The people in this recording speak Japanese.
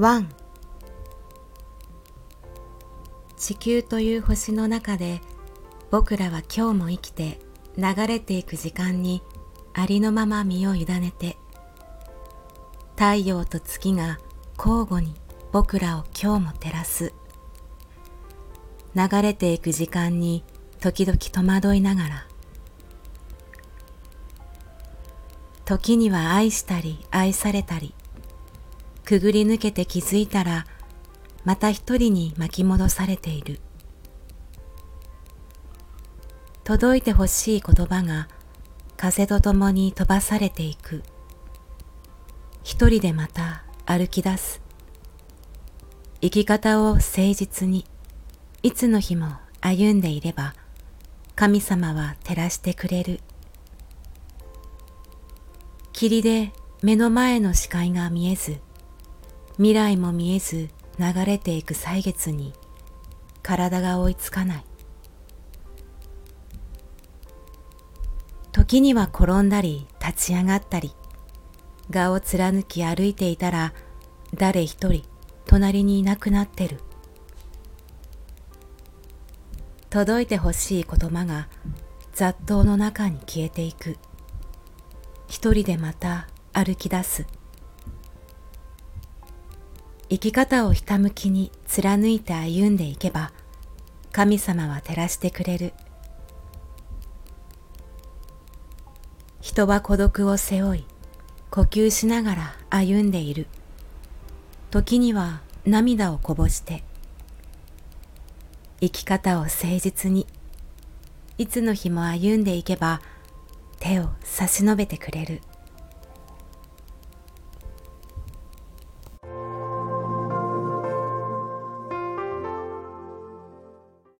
1地球という星の中で僕らは今日も生きて流れていく時間にありのまま身を委ねて太陽と月が交互に僕らを今日も照らす。流れていく時間に時々戸惑いながら時には愛したり愛されたりくぐり抜けて気づいたらまた一人に巻き戻されている。届いてほしい言葉が風とともに飛ばされていく。一人でまた歩き出す。生き方を誠実にいつの日も歩んでいれば神様は照らしてくれる。霧で目の前の視界が見えず未来も見えず流れていく歳月に体が追いつかない。時には転んだり立ち上がったり顔を貫き歩いていたら誰一人隣にいなくなってる。届いてほしい言葉が雑踏の中に消えていく。一人でまた歩き出す。生き方をひたむきに貫いて歩んでいけば神様は照らしてくれる人は孤独を背負い呼吸しながら歩んでいる時には涙をこぼして生き方を誠実にいつの日も歩んでいけば手を差し伸べてくれる。